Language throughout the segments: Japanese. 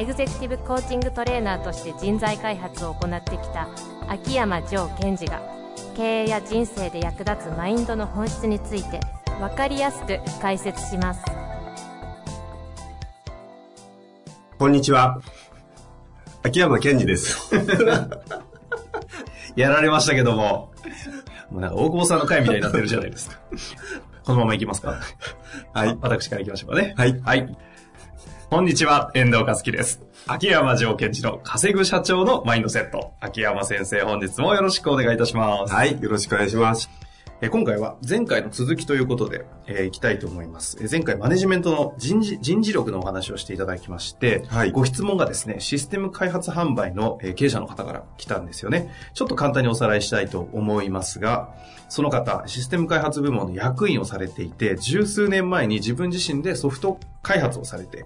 エグゼクティブコーチングトレーナーとして人材開発を行ってきた秋山城賢治が経営や人生で役立つマインドの本質について分かりやすく解説しますこんにちは。秋山健二です。やられましたけども、もうなんか大久保さんの回みたいになってるじゃないですか。このまま行きますかはい。私から行きましょうかね。はいはい。こんにちは、遠藤和樹です。秋山条件地の稼ぐ社長のマインドセット。秋山先生、本日もよろしくお願いいたします。はい。よろしくお願いします。えー今回は前回の続きということで、えーいきたいと思います。えー前回マネジメントの人事人事力のお話をしていただきまして、はいご質問がですね、システム開発販売のえー経営者の方から来たんですよね。ちょっと簡単におさらいしたいと思いますが、その方、システム開発部門の役員をされていて、十数年前に自分自身でソフト開発をされて、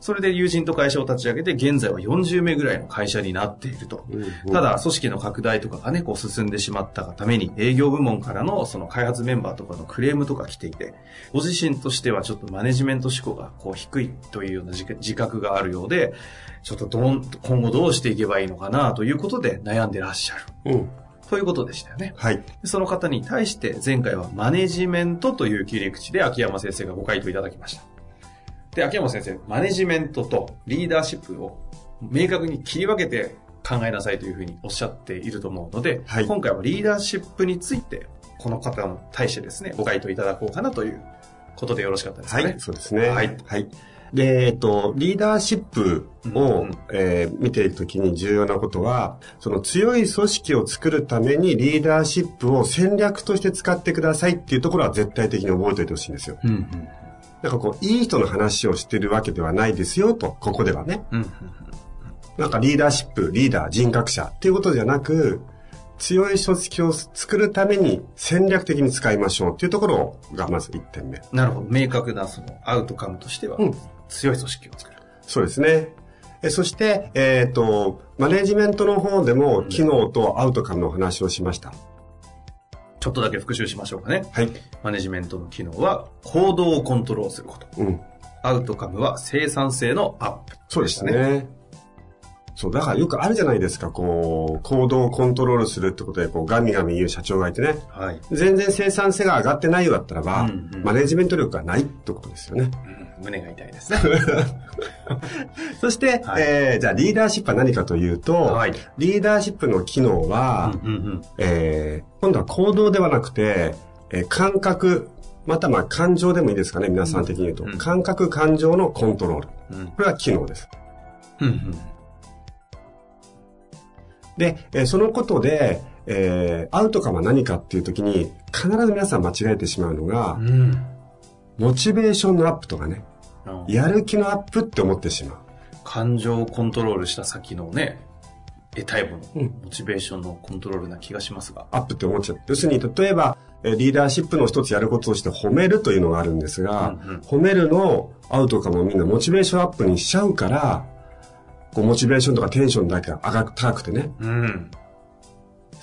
それで友人と会社を立ち上げて、現在は40名ぐらいの会社になっていると。ただ、組織の拡大とかがね、こう進んでしまったがために、営業部門からのその開発メンバーとかのクレームとか来ていて、ご自身としてはちょっとマネジメント思考がこう低いというような自自覚があるようで、ちょっとどん、今後どうしていけばいいのかなということで悩んでらっしゃる。うん。ということでしたよね。はい。その方に対して前回はマネジメントという切り口で秋山先生がご回答いただきました。で、秋山先生、マネジメントとリーダーシップを明確に切り分けて考えなさいというふうにおっしゃっていると思うので、はい今回はリーダーシップについて、この方に対してですね、ご回答いただこうかなということでよろしかったですかね。はい。そうですね。はいはい。で、えっと、リーダーシップを、うんうんえー見ていくときに重要なことは、その強い組織を作るためにリーダーシップを戦略として使ってくださいっていうところは絶対的に覚えておいてほしいんですよ。うんうんなんかこう、いい人の話をしてるわけではないですよと、ここではね。なんかリーダーシップ、リーダー、人格者っていうことじゃなく、強い組織を作るために戦略的に使いましょうっていうところがまず1点目。なるほど。明確なそのアウトカムとしては、うん強い組織を作る。そうですね。えそして、えっ、と、マネジメントの方でも機能とアウトカムの話をしました。ちょっとだけ復習しましょうかね。はい。マネジメントの機能は行動をコントロールすること。うん。アウトカムは生産性のアップ。そうでしたね。そう、だからよくあるじゃないですか、こう、行動をコントロールするってことで、こう、ガミガミ言う社長がいてね。はい。全然生産性が上がってないようだったらば、うんうんマネジメント力がないってことですよね。胸が痛いですね。そして、はいえーじゃあリーダーシップは何かというと、はいリーダーシップの機能は、うんうんえー今度は行動ではなくて、えー感覚、またまあ感情でもいいですかね、皆さん的に言うと。うん感覚、感情のコントロール。うんこれは機能です。うんうんで、えーそのことで、えーアウトカムは何かっていう時に、必ず皆さん間違えてしまうのが、うんモチベーションのアップとかね、うんやる気のアップって思ってしまう。感情をコントロールした先のね、得たいもの、うんモチベーションのコントロールな気がしますが。アップって思っちゃう。要するに、例えば、えーリーダーシップの一つやることとして褒めるというのがあるんですが、うんうん褒めるのアウトカムをみんなモチベーションアップにしちゃうから、こうモチベーションとかテンションだけが上が高くてね、うん。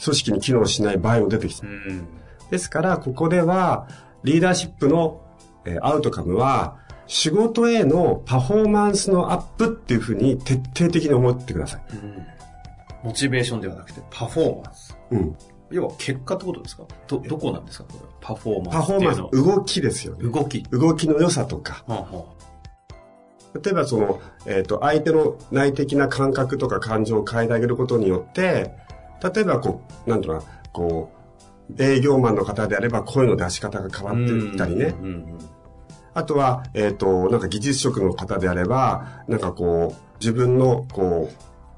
組織に機能しない場合も出てきたう。ん。ですから、ここでは、リーダーシップの、えーアウトカムは、仕事へのパフォーマンスのアップっていうふうに徹底的に思ってください。うんモチベーションではなくてパフォーマンス。うん。要は結果ってことですか？ど、どこなんですか？これはパフォーマンスパフォーマンス動きですよね。動き。動きの良さとか。はあは例えばその、えっ、と、相手の内的な感覚とか感情を変えてあげることによって、例えばこう、なんとか、こう、営業マンの方であれば声の出し方が変わっていったりね。うんうんあとは、えっ、と、なんか技術職の方であれば、なんかこう、自分の、こ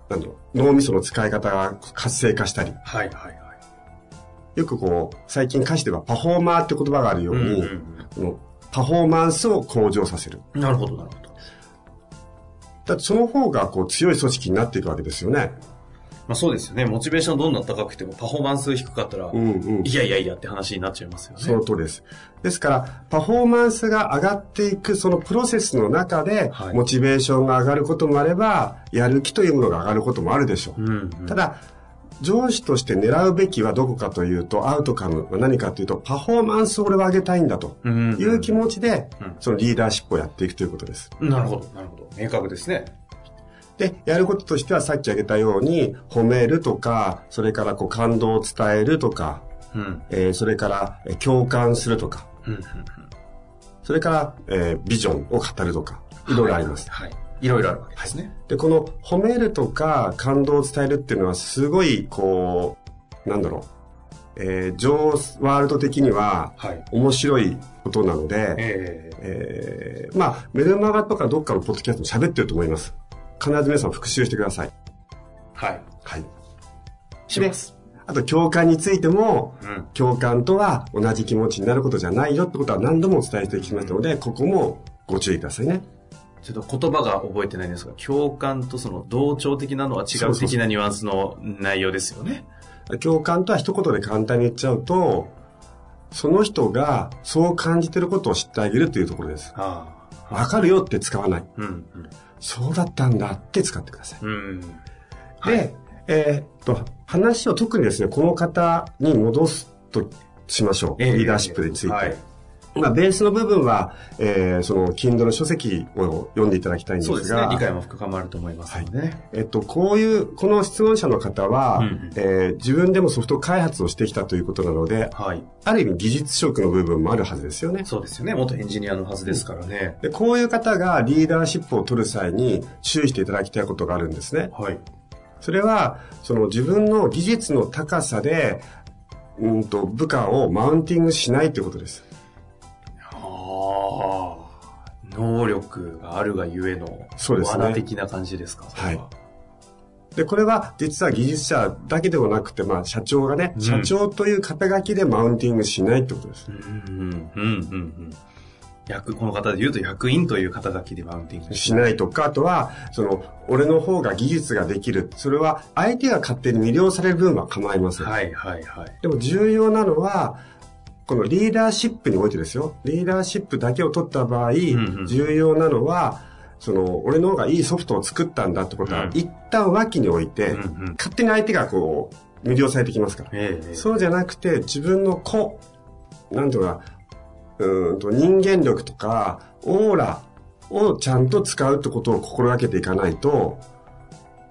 う、なんだろう、脳みその使い方が活性化したり。はいはいはい。よくこう、最近歌詞ではパフォーマーって言葉があるように、うんうんこのパフォーマンスを向上させる。なるほどなるほど。だってその方がこう強い組織になっていくわけですよね。まあそうですよね。モチベーションどんどん高くてもパフォーマンス低かったら、うんうん。いやいやいやって話になっちゃいますよね。その通りです。ですから、パフォーマンスが上がっていくそのプロセスの中で、はいモチベーションが上がることもあれば、やる気というものが上がることもあるでしょう。うん、うん。ただ、上司として狙うべきはどこかというと、アウトカムは何かというと、パフォーマンスを俺は上げたいんだとうんうんいう気持ちでうん、そのリーダーシップをやっていくということです。なるほど、なるほど。明確ですね。で、やることとしてはさっき挙げたように、褒めるとか、それからこう感動を伝えるとか、うん。えーそれからえー共感するとか、うん、うん、それから、えービジョンを語るとか、いろいろあります。はい。いろいろあるわけですね。で、この褒めるとか感動を伝えるっていうのはすごい、こう、なんだろう、えー、ジョーワールド的にははい。面白いことなので、ええーまあ、メルマガとかどっかのポッドキャストも喋ってると思います。必ず皆さん復習してください。ー、はい。はい。します。あと、共感についても、うん。共感とは同じ気持ちになることじゃないよってことは何度もお伝えしてきましたので、ここもご注意くださいね。ちょっと言葉が覚えてないんですが、共感とその同調的なのは違そう的なニュアンスの内容ですよね。共感とは一言で簡単に言っちゃうと、その人がそう感じてることを知ってあげるというところです。わかるよって使わない。うん、そうだったんだって使ってください。うん。うん。で、えーっと、話を特にですね、この方に戻すとしましょう。ええリーダーシップについて。はいまあ、ベースの部分は、えーその、Kindle の書籍を読んでいただきたいんですが、そうですね。理解も深まると思いますのでね。えっと、こういう、この質問者の方は、うんうんえー自分でもソフト開発をしてきたということなので、はい。ある意味技術職の部分もあるはずですよね。そうですよね。元エンジニアのはずですからね。でこういう方がリーダーシップを取る際に注意していただきたいことがあるんですね。はい。それは、その自分の技術の高さで、うんと、部下をマウンティングしないということです。ああ。能力があるがゆえの、そうですね罠的な感じですか。はいで、これは実は技術者だけではなくて、まあ社長がね、うん社長という肩書きでマウンティングしないってことです。うん、うん、うん、うん、うん。役、この方で言うと役員という肩書きでマウンティングしないとか、あとは、その、俺の方が技術ができる。それは相手が勝手に魅了される分は構いません。はい、はい、はい。でも重要なのは、このリーダーシップにおいてですよ。リーダーシップだけを取った場合、んうん重要なのは、その、俺の方がいいソフトを作ったんだってことは、うん一旦脇に置いて、うんうん勝手に相手がこう、魅了されてきますから。ええそうじゃなくて、自分の子、なんていうのかな、うーんと人間力とか、オーラをちゃんと使うってことを心がけていかないと、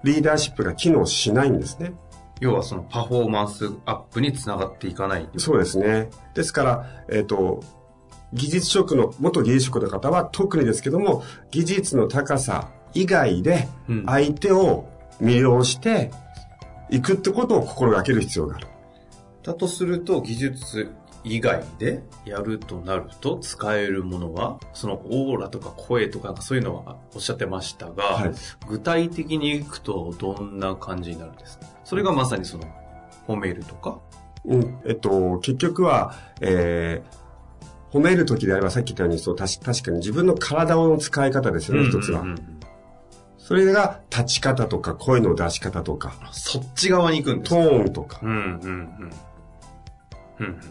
リーダーシップが機能しないんですね。要はそのパフォーマンスアップにつながっていかない。そうですね。ですから、えっ、と、技術職の、元技術職の方は特にですけども、技術の高さ以外でうん相手を魅了していくってことを心がける必要がある。だとすると、技術以外でやるとなると、使えるものは、そのオーラとか声とか、そういうのはおっしゃってましたが、はい。具体的にいくとどんな感じになるんですか？それがまさにその、褒めるとか？うん、えっと、結局は、えー、褒めるときであればさっき言ったように、そう、確確かに自分の体の使い方ですよね、一つは。それが立ち方とか声の出し方とか、そっち側に行くんですトかーンとか。うん、うん、うん。うんうん。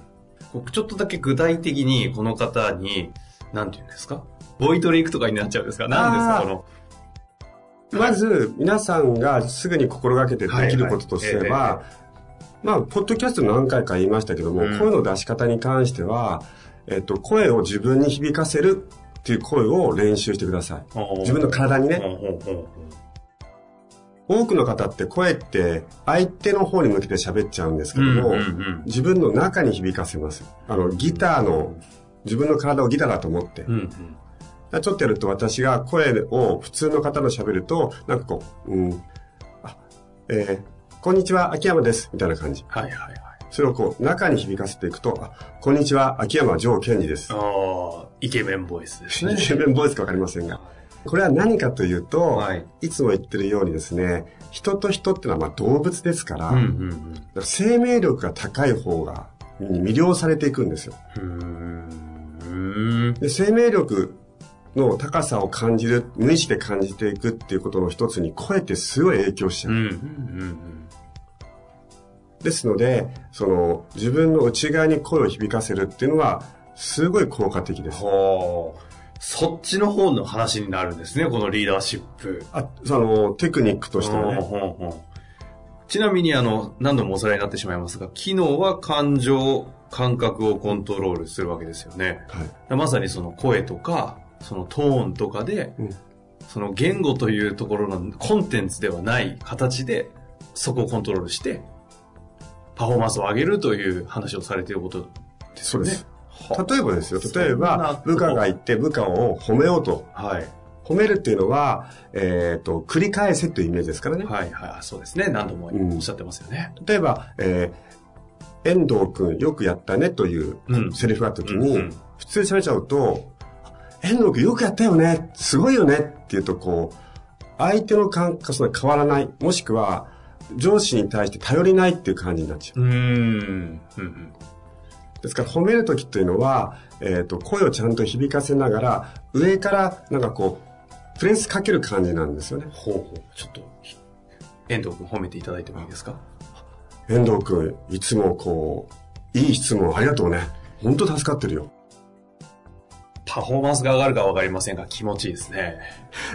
ちょっとだけ具体的にこの方に、なんて言うんですか？ボイトレ行くとかになっちゃうんですか？何ですか？この。まず、皆さんがすぐに心がけてできることとすれはいはば、まあ、ポッドキャスト何回か言いましたけども、うん。声の出し方に関しては、えっと、声を自分に響かせるっていう声を練習してください。自分の体にね。多くの方って声って相手の方に向けて喋っちゃうんですけども、うんうんうん自分の中に響かせます。あの、ギターの、自分の体をギターだと思って。うんうんちょっとやると私が声を普通の方の喋ると、なんかこう、うん、あ、えーこんにちは、秋山です、みたいな感じ。はいはいはい。それをこう、中に響かせていくと、あ、こんにちは、秋山城健二です。ああ、イケメンボイスですね。イケメンボイスかわかりませんが。これは何かというと、はいい、つも言ってるようにですね、人と人ってのはまあ動物ですから、うんうんだから生命力が高い方がに魅了されていくんですよ。で生命力の高さを感じる、無意識で感じていくっていうことの一つに、声ってすごい影響しちゃう。うんうんうんですので、その、自分の内側に声を響かせるっていうのは、すごい効果的です。そっちの方の話になるんですね、このリーダーシップ。あ、その、テクニックとしてはね。ほうほうほうちなみに、あの、何度もおさらいになってしまいますが、機能は感情、感覚をコントロールするわけですよね。はい。まさにその声とか、そのトーンとかで、うんその言語というところのコンテンツではない形で、そこをコントロールして、パフォーマンスを上げるという話をされていることですよね。そうです。は例えばですよ、例えば、部下がいて部下を褒めようと。はい。褒めるっていうのは、えっ、と、繰り返せというイメージですからね。はいはい。そうですね。何度もうんおっしゃってますよね。例えば、えー、遠藤くんよくやったねといううんセリフがあった時に、うんうん普通に喋っちゃうと、遠藤くんよくやったよね、すごいよねっていうとこう、相手の感覚が変わらない、もしくは上司に対して頼りないっていう感じになっちゃう。うーん。うんうん。ですから褒める時っていうのは、えっ、と、声をちゃんと響かせながら、上からなんかこう、プレスかける感じなんですよね。ほうほう。ちょっと、遠藤君褒めていただいてもいいですか？遠藤くん、いつもこう、いい質問ありがとうね。本当助かってるよ。パフォーマンスが上がるかわかりませんが、気持ちいいですね。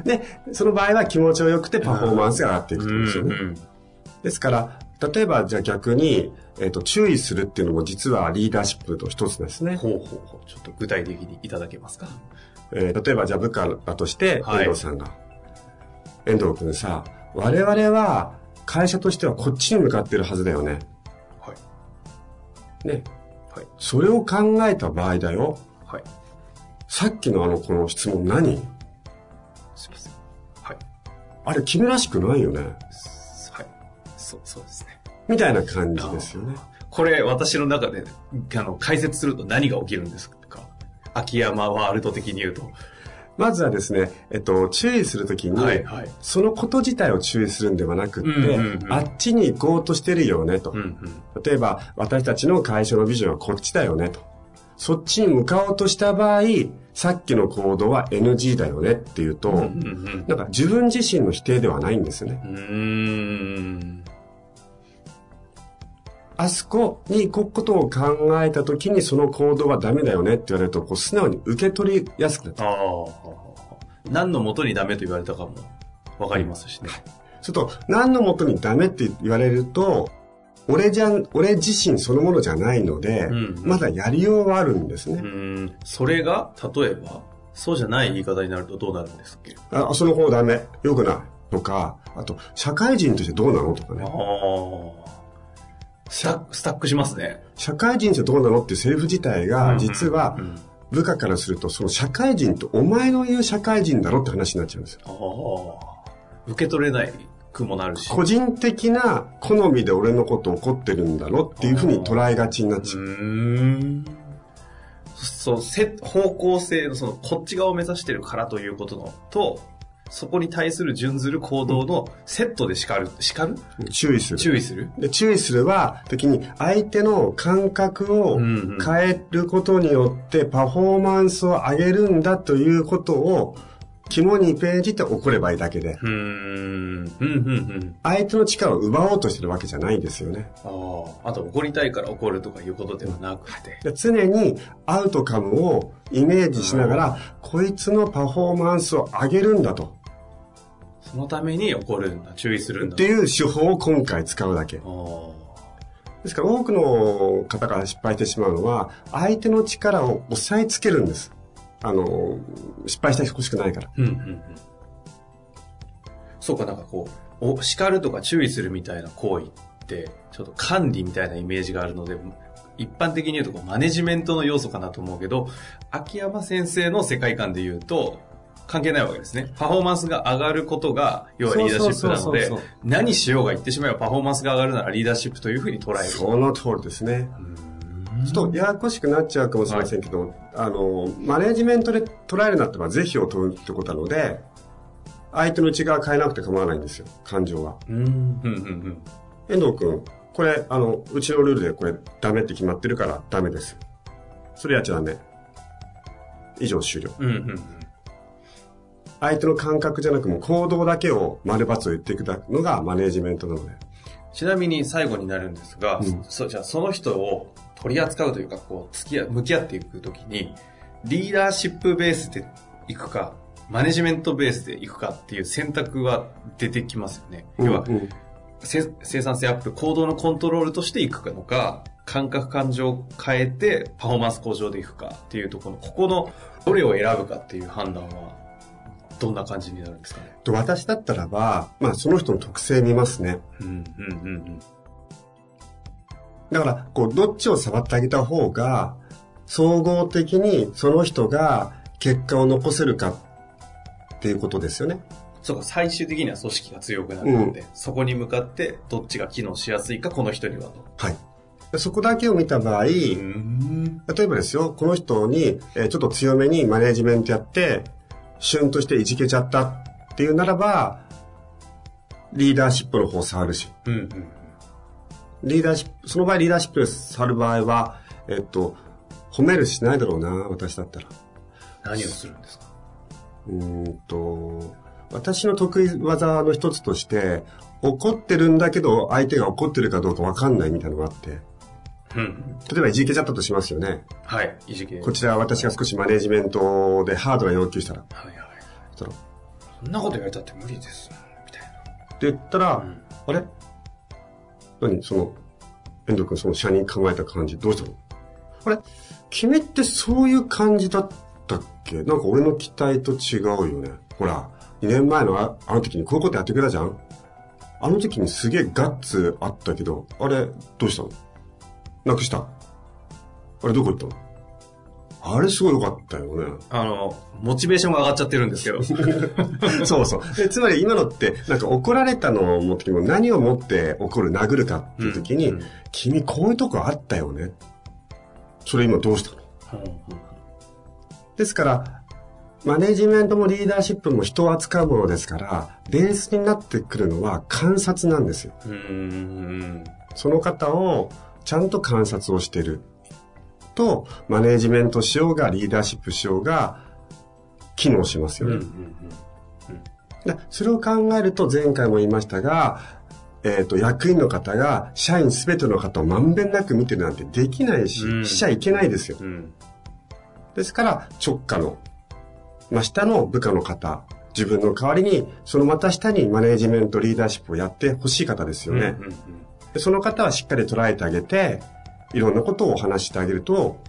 で、その場合は気持ちよくてパフォーマンスが上がっていくってことですよね。うんですから、例えばじゃあ逆に、えっ、と、注意するっていうのも実はリーダーシップと一つですね。ほうほうほう。ちょっと具体的にいただけますか？えー例えばじゃあ部下だとして、はい遠藤さんが、遠藤くんさ、我々は会社としてはこっちに向かってるはずだよね。はい。ね。はい。それを考えた場合だよ。はい。さっきのあのこの質問何？すいません。はい。あれ君らしくないよね。はい。そう、そうですね。みたいな感じですよね。これ、私の中で、あの、解説すると何が起きるんですか？秋山ワールド的に言うと。まずはですね、えっと、注意するときに、はいはいそのこと自体を注意するんではなくって、うんうんうんあっちに行こうとしてるよねと。うんうん。例えば、私たちの会社のビジョンはこっちだよねと。そっちに向かおうとした場合、さっきの行動は NG だよねっていうと、うんうんなんか自分自身の否定ではないんですよね。うん。あそこに行くことを考えた時にその行動はダメだよねって言われると、こう素直に受け取りやすくなっちゃう。ああ。何のもとにダメと言われたかもわかりますしね。ちょっと何のもとにダメって言われると、俺じゃん、俺自身そのものじゃないので、うんまだやりようはあるんですねう。ん。それが、例えば、そうじゃない言い方になるとどうなるんですっけ？あ、その方ダメ。よくない。とか、あと、社会人としてどうなの？とかあね。あ。スタック、スタックしますね。社会人としてどうなのっていうセリフ自体が、実はうん、部下からすると、その社会人とお前の言う社会人だろって話になっちゃうんですよ。ああ。受け取れないくもなるし。個人的な好みで俺のこと怒ってるんだろっていうふうに捉えがちになっちゃう。う。そう、せ、方向性の、その、こっち側を目指してるからということの、と、そこに対する準ずる行動のセットで叱る、叱る？注意する。注意する？で注意するは、時に相手の感覚を変えることによってパフォーマンスを上げるんだということを肝にページって怒ればいいだけで、うーん。うん、うん、うん。相手の力を奪おうとしてるわけじゃないんですよね。ああ。あと、怒りたいから怒るとかいうことではなくて。で常にアウトカムをイメージしながら、こいつのパフォーマンスを上げるんだと。そのために怒るんだ、注意するんだ。っていう手法を今回使うだけ。ですから多くの方が失敗してしまうのは、相手の力を押さえつけるんです。あの、失敗してほしくないから。うんうんうん。そうか、なんかこう、お叱るとか注意するみたいな行為って、ちょっと管理みたいなイメージがあるので、一般的に言うとマネジメントの要素かなと思うけど、秋山先生の世界観で言うと、関係ないわけですね。パフォーマンスが上がることが、要はリーダーシップなので何しようが言ってしまえばパフォーマンスが上がるならリーダーシップというふうに捉える。その通りですね。ちょっとややこしくなっちゃうかもしれませんけど、あの、マネジメントで捉えるなってば是非を問うってことなので、相手の内側変えなくて構わないんですよ、感情は。うん、うん、うん、遠藤君、これ、あの、うちのルールでこれダメって決まってるからダメです。それやっちゃダメ。以上終了。うん。うん、うん。相手の感覚じゃなくもう行動だけを丸×を言っていくのがマネジメントなので。ちなみに最後になるんですが、うんそじゃあその人を取り扱うというか、こう、付き合う、向き合っていくときに、リーダーシップベースで行くか、マネジメントベースで行くかっていう選択は出てきますよね。要は、うんせ生産性アップ、行動のコントロールとしていくのか、感覚感情を変えてパフォーマンス向上でいくかっていうところ、ここのどれを選ぶかっていう判断は、どんな感じになるんですかね？と私だったらば、まあその人の特性見ますね。うん、うん、うん、だから、こう、どっちを触ってあげた方が、総合的にその人が結果を残せるかっていうことですよね。そうか、最終的には組織が強くなるので、そこに向かってどっちが機能しやすいか、この人にはと。はい。でそこだけを見た場合、ん。例えばですよ、この人に、えーちょっと強めにマネジメントやって、旬としていじけちゃったっていうならば、リーダーシップの方を触るし、うん、うん。リーダーシップ、その場合リーダーシップを触る場合は、えっと、褒めるしないだろうな、私だったら。何をするんですか？うーんと、私の得意技の一つとして、怒ってるんだけど、相手が怒ってるかどうかわかんないみたいなのがあって、うん。例えばいじけちゃったとしますよね。はい、いじけ。こちら私が少しマネジメントでハードな要求したら、はいはい。そしたらそんなこと言われたって無理です。みたいって言ったら、な。うん。あれ？何？その、遠藤君その社に考えた感じ、どうしたの？あれ？君ってそういう感じだったっけ？なんか俺の期待と違うよね。ほら、2年前のああの時にこういうことやってくれたじゃんあの時にすげえガッツあったけど、あれ、どうしたの？なくした？あれどこ行った？のあれすごい良かったよね。あの、モチベーションが上がっちゃってるんですけど。そうそう。でつまり今のって、なんか怒られたのを持っても何をもって怒る、殴るかっていう時に、うんうん君こういうとこあったよね。それ今どうしたの？ですから、マネジメントもリーダーシップも人を扱うものですから、ベースになってくるのは観察なんですよ。うん。うん。その方をちゃんと観察をしてると、マネジメントしようがリーダーシップしようが、機能しますうん。よね。うん。でそれを考えると前回も言いましたが、えっ、と、役員の方が社員すべての方をまんべんなく見てるなんてできないし、うんしちゃいけないですよ。うん。ですから、直下の、真下の部下の方、自分の代わりに、そのまた下にマネージメント、リーダーシップをやってほしい方ですよね。うん。でその方はしっかり捉えてあげて、いろんなことをお話ししてあげると、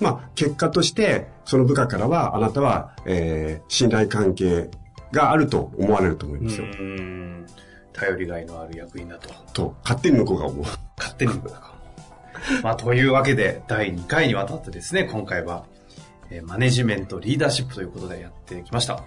まあ、結果として、その部下からは、あなたは、えー、信頼関係があると思われると思いますよ。うん。頼りがいのある役員だと。と、勝手に向こうが思う。勝手に僕が。まあ、というわけで、第2回にわたってですね、今回は、えーマネジメント、リーダーシップということでやってきました。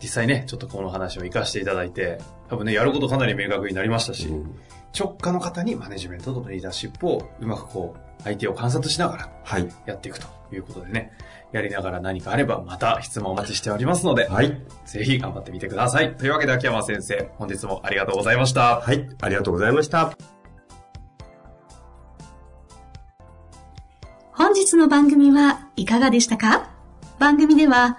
実際ね、ちょっとこの話を活かしていただいて、多分ね、やることかなり明確になりましたし、うん直下の方にマネジメントとリーダーシップをうまくこう、相手を観察しながらはい。やっていくということでね、やりながら何かあればまた質問お待ちしておりますので、はい。ぜひ頑張ってみてください。というわけで秋山先生、本日もありがとうございました。はい。ありがとうございました。本日の番組はいかがでしたか？番組では